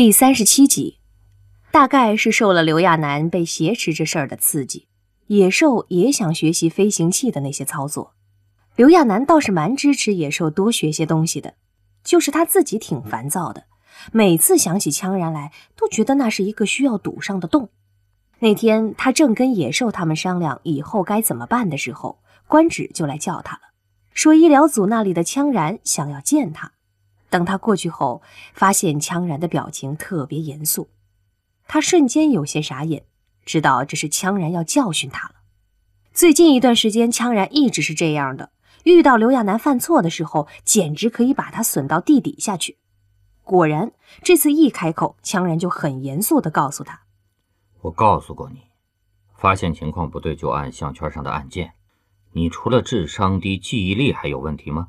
第三十七集，大概是受了刘亚楠被挟持这事儿的刺激，野兽也想学习飞行器的那些操作。刘亚楠倒是蛮支持野兽多学些东西的，就是他自己挺烦躁的，每次想起羌然来，都觉得那是一个需要堵上的洞。那天他正跟野兽他们商量以后该怎么办的时候，官职就来叫他了，说医疗组那里的羌然想要见他。等他过去后，发现羌然的表情特别严肃，他瞬间有些傻眼，知道这是羌然要教训他了。最近一段时间，羌然一直是这样的，遇到刘亚楠犯错的时候，简直可以把他损到地底下去。果然，这次一开口，羌然就很严肃地告诉他：“我告诉过你，发现情况不对就按项圈上的按键。你除了智商低，记忆力还有问题吗？”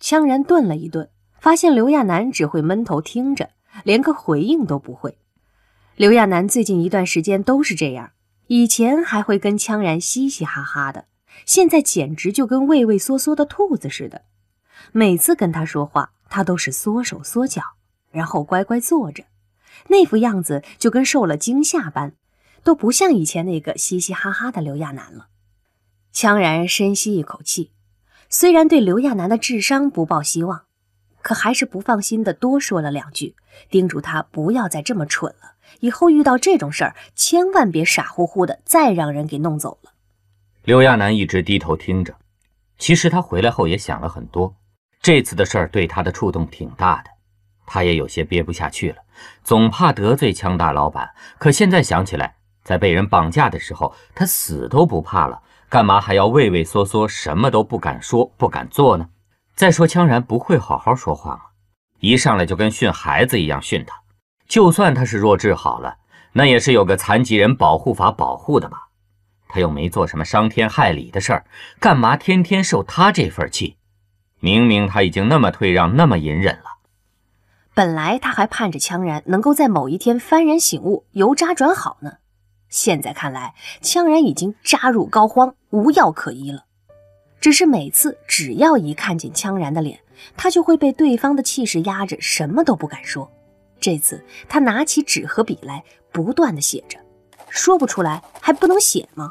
羌然顿了一顿。发现刘亚楠只会闷头听着，连个回应都不会。刘亚楠最近一段时间都是这样，以前还会跟羌然嘻嘻哈哈的，现在简直就跟畏畏缩缩的兔子似的。每次跟他说话，他都是缩手缩脚，然后乖乖坐着，那副样子就跟受了惊吓般，都不像以前那个嘻嘻哈哈的刘亚楠了。羌然深吸一口气，虽然对刘亚楠的智商不抱希望。可还是不放心的，多说了两句，叮嘱他不要再这么蠢了。以后遇到这种事儿，千万别傻乎乎的，再让人给弄走了。刘亚楠一直低头听着，其实他回来后也想了很多，这次的事儿对他的触动挺大的，他也有些憋不下去了，总怕得罪枪大老板。可现在想起来，在被人绑架的时候，他死都不怕了，干嘛还要畏畏缩缩，什么都不敢说，不敢做呢？再说，羌然不会好好说话吗？一上来就跟训孩子一样训他。就算他是弱智好了，那也是有个残疾人保护法保护的吧？他又没做什么伤天害理的事儿，干嘛天天受他这份气？明明他已经那么退让，那么隐忍了。本来他还盼着羌然能够在某一天幡然醒悟，由渣转好呢。现在看来，羌然已经渣入膏肓，无药可医了。只是每次只要一看见羌然的脸，他就会被对方的气势压着，什么都不敢说。这次他拿起纸和笔来，不断的写着，说不出来还不能写吗？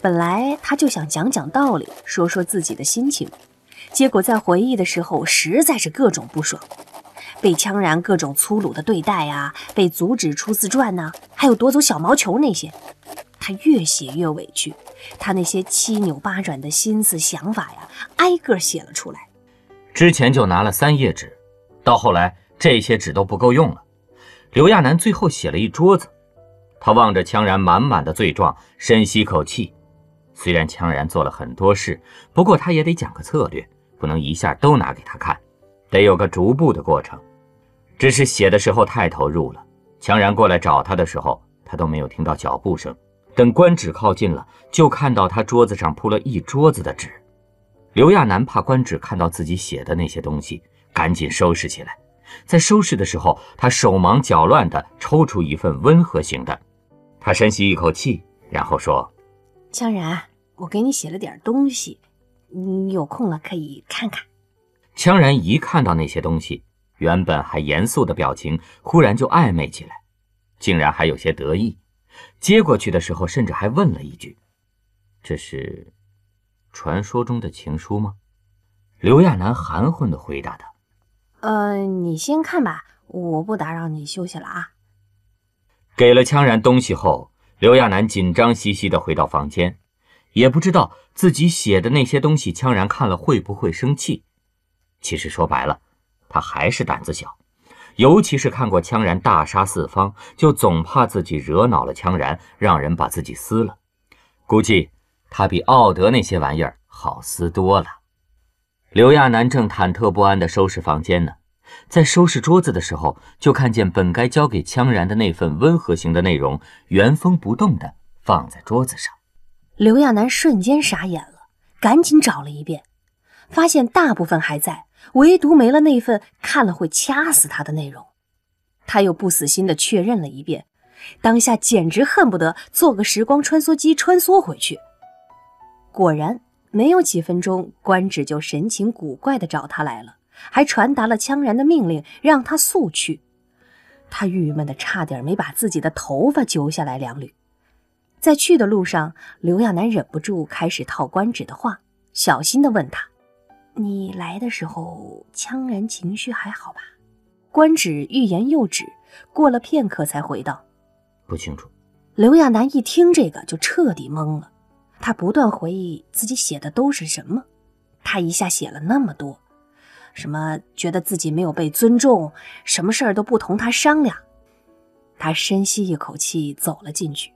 本来他就想讲讲道理，说说自己的心情，结果在回忆的时候实在是各种不爽，被羌然各种粗鲁的对待啊，被阻止出自传呐，还有夺走小毛球那些。他越写越委屈，他那些七扭八转的心思想法呀，挨个写了出来。之前就拿了三页纸，到后来这些纸都不够用了。刘亚楠最后写了一桌子。他望着羌然满满的罪状，深吸口气。虽然羌然做了很多事，不过他也得讲个策略，不能一下都拿给他看，得有个逐步的过程。只是写的时候太投入了，羌然过来找他的时候，他都没有听到脚步声。等官职靠近了，就看到他桌子上铺了一桌子的纸。刘亚楠怕官职看到自己写的那些东西，赶紧收拾起来。在收拾的时候，他手忙脚乱地抽出一份温和型的。他深吸一口气，然后说：“江然，我给你写了点东西，你有空了可以看看。”江然一看到那些东西，原本还严肃的表情忽然就暧昧起来，竟然还有些得意。接过去的时候，甚至还问了一句：“这是传说中的情书吗？”刘亚楠含混地回答道：“呃，你先看吧，我不打扰你休息了啊。”给了羌然东西后，刘亚楠紧张兮兮地回到房间，也不知道自己写的那些东西，羌然看了会不会生气。其实说白了，他还是胆子小。尤其是看过羌然大杀四方，就总怕自己惹恼了羌然，让人把自己撕了。估计他比奥德那些玩意儿好撕多了。刘亚楠正忐忑不安地收拾房间呢，在收拾桌子的时候，就看见本该交给羌然的那份温和型的内容原封不动地放在桌子上。刘亚楠瞬间傻眼了，赶紧找了一遍，发现大部分还在。唯独没了那份看了会掐死他的内容，他又不死心的确认了一遍，当下简直恨不得做个时光穿梭机穿梭回去。果然，没有几分钟，官职就神情古怪的找他来了，还传达了羌然的命令，让他速去。他郁闷的差点没把自己的头发揪下来两缕。在去的路上，刘亚楠忍不住开始套官职的话，小心的问他：“你来的时候，羌然情绪还好吧？”官职欲言又止，过了片刻才回道：“不清楚。”刘亚楠一听这个就彻底懵了，他不断回忆自己写的都是什么，他一下写了那么多。什么觉得自己没有被尊重，什么事儿都不同他商量。他深吸一口气，走了进去。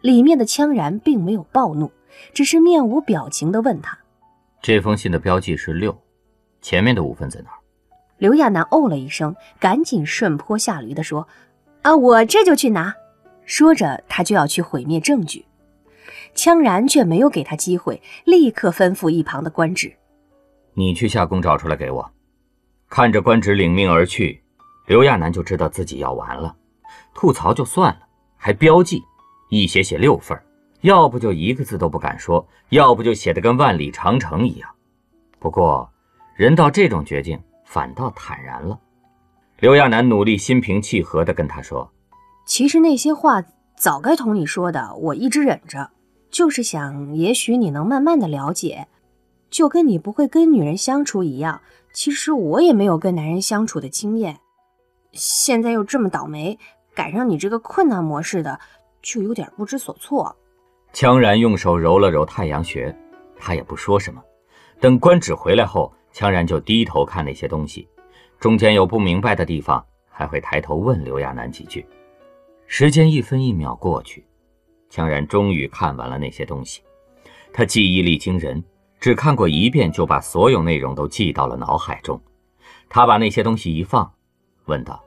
里面的羌然并没有暴怒，只是面无表情地问他：“这封信的标记是六，前面的五分在哪儿？”刘亚楠哦了一声，赶紧顺坡下驴的说：“啊，我这就去拿。”说着，他就要去毁灭证据。羌然却没有给他机会，立刻吩咐一旁的官职：“你去下宫找出来给我。”看着官职领命而去，刘亚楠就知道自己要完了。吐槽就算了，还标记，一写写六份要不就一个字都不敢说，要不就写的跟万里长城一样。不过，人到这种绝境，反倒坦然了。刘亚楠努力心平气和地跟他说：“其实那些话早该同你说的，我一直忍着，就是想，也许你能慢慢的了解，就跟你不会跟女人相处一样。”其实我也没有跟男人相处的经验，现在又这么倒霉，赶上你这个困难模式的，就有点不知所措。羌然用手揉了揉太阳穴，他也不说什么。等官职回来后，羌然就低头看那些东西，中间有不明白的地方，还会抬头问刘亚楠几句。时间一分一秒过去，羌然终于看完了那些东西，他记忆力惊人。只看过一遍，就把所有内容都记到了脑海中。他把那些东西一放，问道：“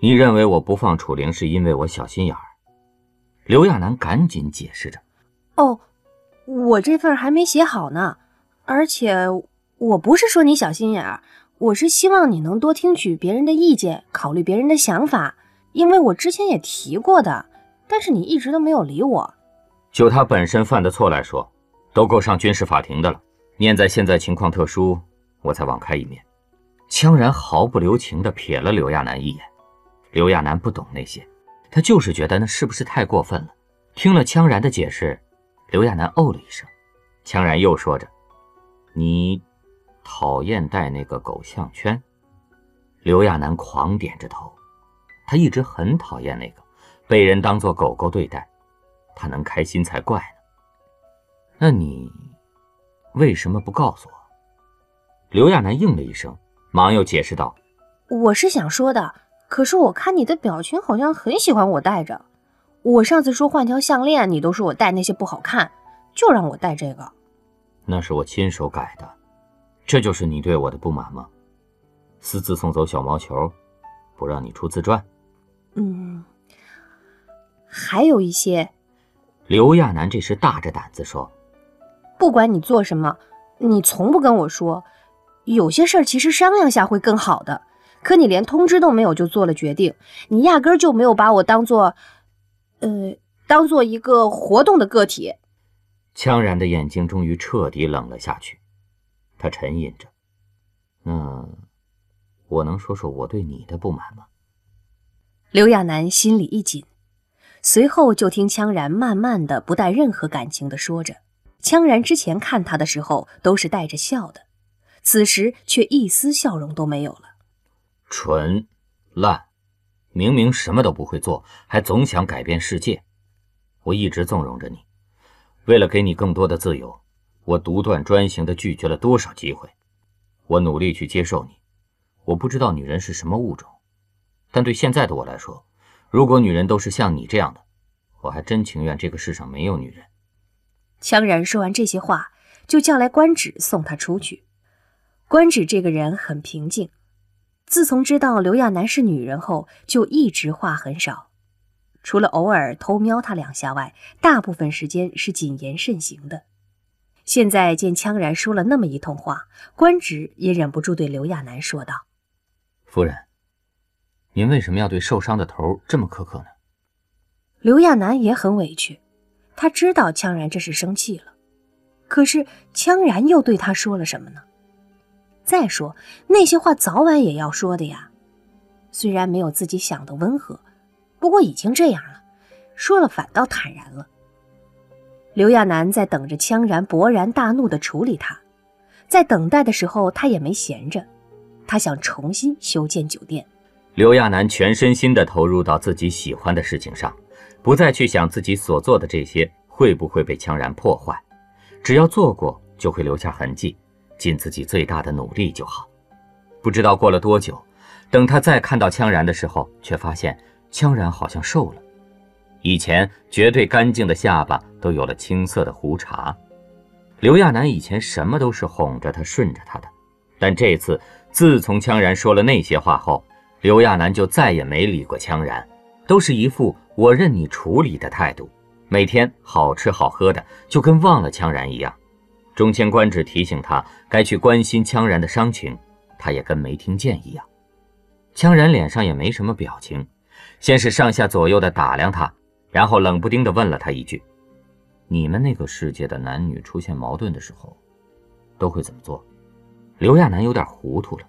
你认为我不放楚灵是因为我小心眼儿？”刘亚楠赶紧解释着：“哦，我这份还没写好呢，而且我不是说你小心眼儿，我是希望你能多听取别人的意见，考虑别人的想法。因为我之前也提过的，但是你一直都没有理我。就他本身犯的错来说。”都够上军事法庭的了。念在现在情况特殊，我才网开一面。羌然毫不留情地瞥了刘亚楠一眼。刘亚楠不懂那些，他就是觉得那是不是太过分了。听了羌然的解释，刘亚楠哦了一声。羌然又说着：“你讨厌戴那个狗项圈？”刘亚楠狂点着头。他一直很讨厌那个被人当做狗狗对待，他能开心才怪呢。那你为什么不告诉我？刘亚楠应了一声，忙又解释道：“我是想说的，可是我看你的表情好像很喜欢我戴着。我上次说换条项链，你都说我戴那些不好看，就让我戴这个。那是我亲手改的，这就是你对我的不满吗？私自送走小毛球，不让你出自传？嗯，还有一些。”刘亚楠这时大着胆子说。不管你做什么，你从不跟我说。有些事儿其实商量下会更好的，可你连通知都没有就做了决定，你压根儿就没有把我当做，呃，当做一个活动的个体。羌然的眼睛终于彻底冷了下去，他沉吟着：“那我能说说我对你的不满吗？”刘亚楠心里一紧，随后就听羌然慢慢的、不带任何感情的说着。羌然之前看他的时候都是带着笑的，此时却一丝笑容都没有了。蠢，烂，明明什么都不会做，还总想改变世界。我一直纵容着你，为了给你更多的自由，我独断专行的拒绝了多少机会。我努力去接受你。我不知道女人是什么物种，但对现在的我来说，如果女人都是像你这样的，我还真情愿这个世上没有女人。羌然说完这些话，就叫来官职送他出去。官职这个人很平静，自从知道刘亚楠是女人后，就一直话很少，除了偶尔偷瞄他两下外，大部分时间是谨言慎行的。现在见羌然说了那么一通话，官职也忍不住对刘亚楠说道：“夫人，您为什么要对受伤的头这么苛刻呢？”刘亚楠也很委屈。他知道羌然这是生气了，可是羌然又对他说了什么呢？再说那些话早晚也要说的呀。虽然没有自己想的温和，不过已经这样了，说了反倒坦然了。刘亚楠在等着羌然勃然大怒的处理他，在等待的时候，他也没闲着，他想重新修建酒店。刘亚楠全身心地投入到自己喜欢的事情上，不再去想自己所做的这些会不会被羌然破坏，只要做过就会留下痕迹，尽自己最大的努力就好。不知道过了多久，等他再看到羌然的时候，却发现羌然好像瘦了，以前绝对干净的下巴都有了青色的胡茬。刘亚楠以前什么都是哄着他、顺着他的，但这次自从羌然说了那些话后，刘亚楠就再也没理过羌然，都是一副我任你处理的态度，每天好吃好喝的，就跟忘了羌然一样。中间官只提醒他该去关心羌然的伤情，他也跟没听见一样。羌然脸上也没什么表情，先是上下左右的打量他，然后冷不丁的问了他一句：“你们那个世界的男女出现矛盾的时候，都会怎么做？”刘亚楠有点糊涂了，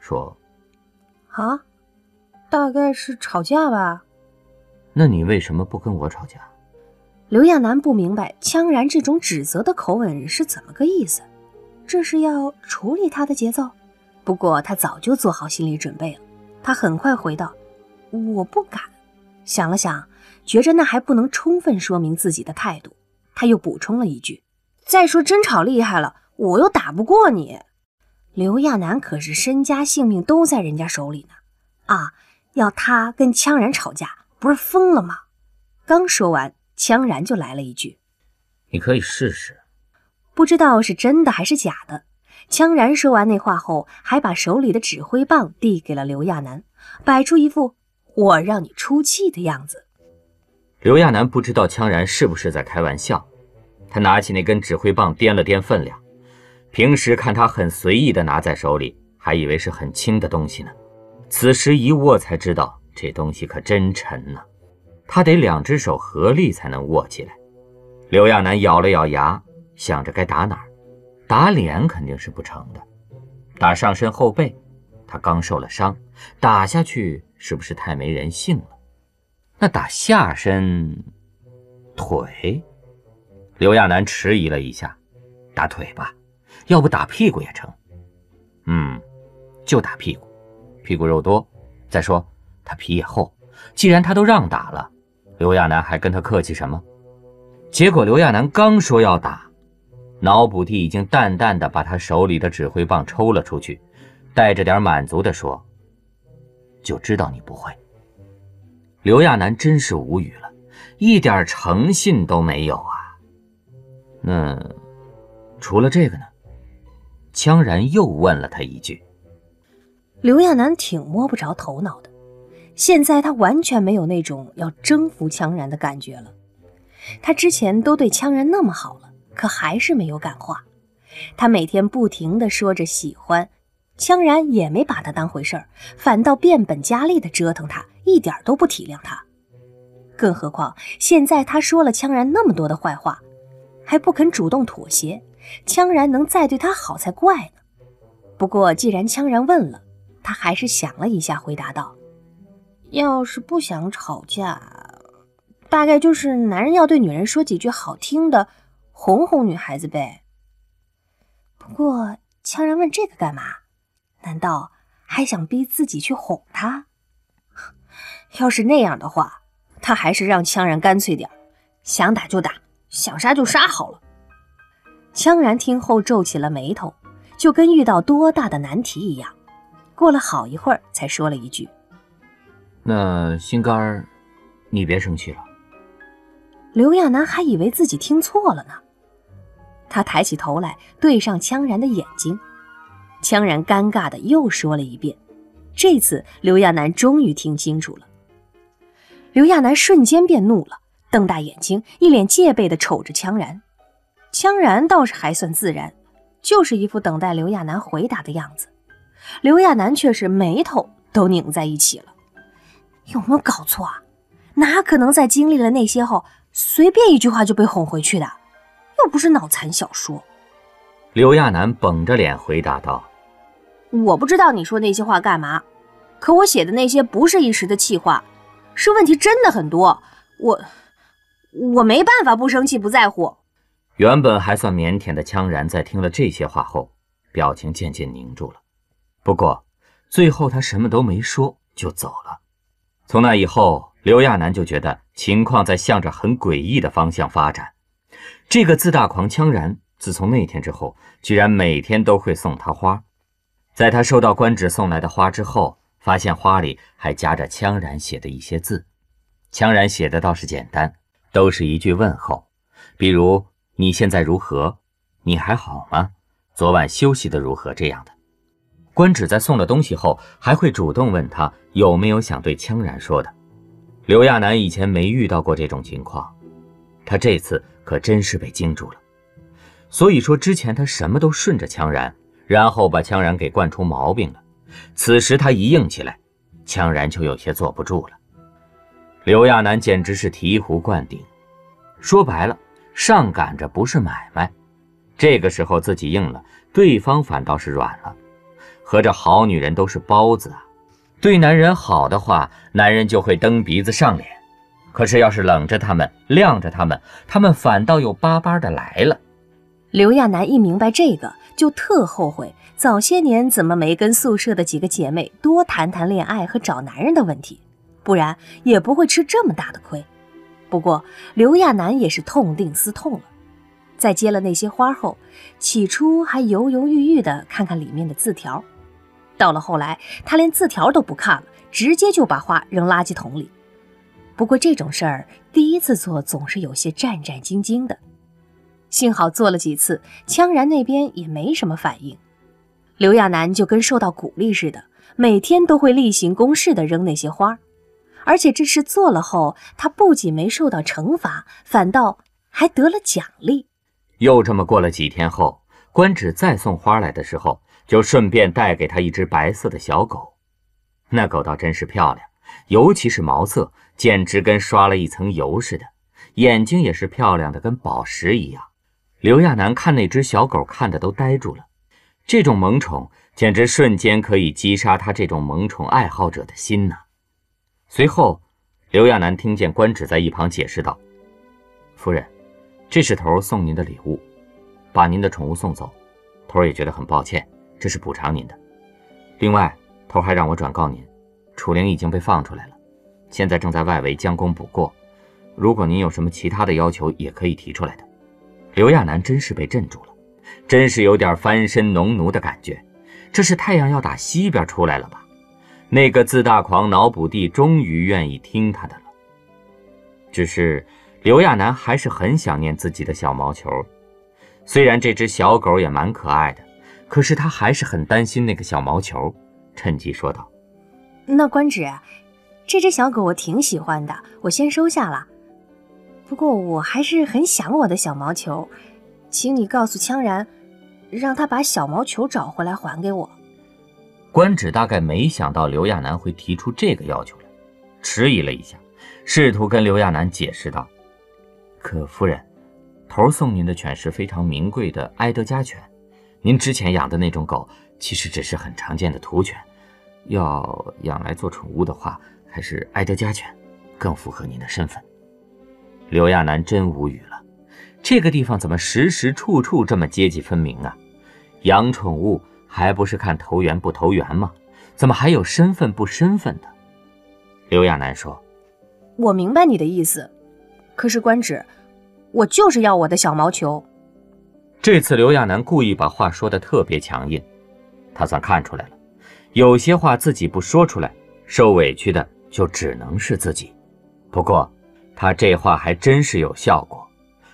说：“啊。”大概是吵架吧。那你为什么不跟我吵架？刘亚楠不明白羌然这种指责的口吻是怎么个意思，这是要处理他的节奏。不过他早就做好心理准备了，他很快回道：“我不敢。”想了想，觉着那还不能充分说明自己的态度，他又补充了一句：“再说真吵厉害了，我又打不过你。”刘亚楠可是身家性命都在人家手里呢，啊！要他跟羌然吵架，不是疯了吗？刚说完，羌然就来了一句：“你可以试试。”不知道是真的还是假的。羌然说完那话后，还把手里的指挥棒递给了刘亚楠，摆出一副“我让你出气”的样子。刘亚楠不知道羌然是不是在开玩笑，他拿起那根指挥棒掂了掂分量，平时看他很随意的拿在手里，还以为是很轻的东西呢。此时一握才知道，这东西可真沉呢，他得两只手合力才能握起来。刘亚楠咬了咬牙，想着该打哪儿，打脸肯定是不成的，打上身后背，他刚受了伤，打下去是不是太没人性了？那打下身，腿，刘亚楠迟疑了一下，打腿吧，要不打屁股也成。嗯，就打屁股。屁股肉多，再说他皮也厚。既然他都让打了，刘亚楠还跟他客气什么？结果刘亚楠刚说要打，脑补帝已经淡淡的把他手里的指挥棒抽了出去，带着点满足的说：“就知道你不会。”刘亚楠真是无语了，一点诚信都没有啊！那除了这个呢？羌然又问了他一句。刘亚楠挺摸不着头脑的，现在他完全没有那种要征服羌然的感觉了。他之前都对羌然那么好了，可还是没有感化。他每天不停的说着喜欢，羌然也没把他当回事儿，反倒变本加厉的折腾他，一点都不体谅他。更何况现在他说了羌然那么多的坏话，还不肯主动妥协，羌然能再对他好才怪呢。不过既然羌然问了，他还是想了一下，回答道：“要是不想吵架，大概就是男人要对女人说几句好听的，哄哄女孩子呗。不过，羌然问这个干嘛？难道还想逼自己去哄她？要是那样的话，他还是让羌然干脆点想打就打，想杀就杀好了。”羌然听后皱起了眉头，就跟遇到多大的难题一样。过了好一会儿，才说了一句：“那心肝儿，你别生气了。”刘亚楠还以为自己听错了呢。他抬起头来，对上羌然的眼睛。羌然尴尬的又说了一遍。这次刘亚楠终于听清楚了。刘亚楠瞬间变怒了，瞪大眼睛，一脸戒备的瞅着羌然。羌然倒是还算自然，就是一副等待刘亚楠回答的样子。刘亚楠却是眉头都拧在一起了，有没有搞错啊？哪可能在经历了那些后，随便一句话就被哄回去的？又不是脑残小说。刘亚楠绷着脸回答道：“我不知道你说那些话干嘛，可我写的那些不是一时的气话，是问题真的很多。我我没办法不生气不在乎。原本还算腼腆的羌然，在听了这些话后，表情渐渐凝住了。不过最后他什么都没说就走了。从那以后，刘亚楠就觉得情况在向着很诡异的方向发展。这个自大狂羌然，自从那天之后，居然每天都会送他花。在他收到官职送来的花之后，发现花里还夹着羌然写的一些字。羌然写的倒是简单，都是一句问候，比如“你现在如何？你还好吗？昨晚休息的如何？”这样的。官职在送了东西后，还会主动问他有没有想对羌然说的。刘亚楠以前没遇到过这种情况，他这次可真是被惊住了。所以说，之前他什么都顺着羌然。然后把羌然给惯出毛病了。此时他一硬起来，羌然就有些坐不住了。刘亚楠简直是醍醐灌顶，说白了，上赶着不是买卖。这个时候自己硬了，对方反倒是软了。合着好女人都是包子啊！对男人好的话，男人就会蹬鼻子上脸；可是要是冷着他们，晾着他们，他们反倒又巴巴的来了。刘亚楠一明白这个。就特后悔早些年怎么没跟宿舍的几个姐妹多谈谈恋爱和找男人的问题，不然也不会吃这么大的亏。不过刘亚楠也是痛定思痛了，在接了那些花后，起初还犹犹豫豫的看看里面的字条，到了后来，他连字条都不看了，直接就把花扔垃圾桶里。不过这种事儿第一次做，总是有些战战兢兢的。幸好做了几次，羌然那边也没什么反应。刘亚楠就跟受到鼓励似的，每天都会例行公事的扔那些花，而且这事做了后，他不仅没受到惩罚，反倒还得了奖励。又这么过了几天后，官职再送花来的时候，就顺便带给他一只白色的小狗。那狗倒真是漂亮，尤其是毛色，简直跟刷了一层油似的，眼睛也是漂亮的，跟宝石一样。刘亚楠看那只小狗，看的都呆住了。这种萌宠简直瞬间可以击杀他这种萌宠爱好者的心呐！随后，刘亚楠听见官职在一旁解释道：“夫人，这是头儿送您的礼物，把您的宠物送走，头儿也觉得很抱歉，这是补偿您的。另外，头还让我转告您，楚灵已经被放出来了，现在正在外围将功补过。如果您有什么其他的要求，也可以提出来的。”刘亚楠真是被镇住了，真是有点翻身农奴的感觉。这是太阳要打西边出来了吧？那个自大狂脑补帝终于愿意听他的了。只是刘亚楠还是很想念自己的小毛球，虽然这只小狗也蛮可爱的，可是他还是很担心那个小毛球。趁机说道：“那官职，这只小狗我挺喜欢的，我先收下了。”不过我还是很想我的小毛球，请你告诉羌然，让他把小毛球找回来还给我。官职大概没想到刘亚楠会提出这个要求来，迟疑了一下，试图跟刘亚楠解释道：“可夫人，头送您的犬是非常名贵的埃德加犬，您之前养的那种狗其实只是很常见的土犬，要养来做宠物的话，还是埃德加犬更符合您的身份。”刘亚楠真无语了，这个地方怎么时时处处这么阶级分明啊？养宠物还不是看投缘不投缘吗？怎么还有身份不身份的？刘亚楠说：“我明白你的意思，可是官职，我就是要我的小毛球。”这次刘亚楠故意把话说的特别强硬，他算看出来了，有些话自己不说出来，受委屈的就只能是自己。不过。他这话还真是有效果，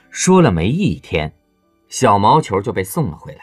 说了没一天，小毛球就被送了回来。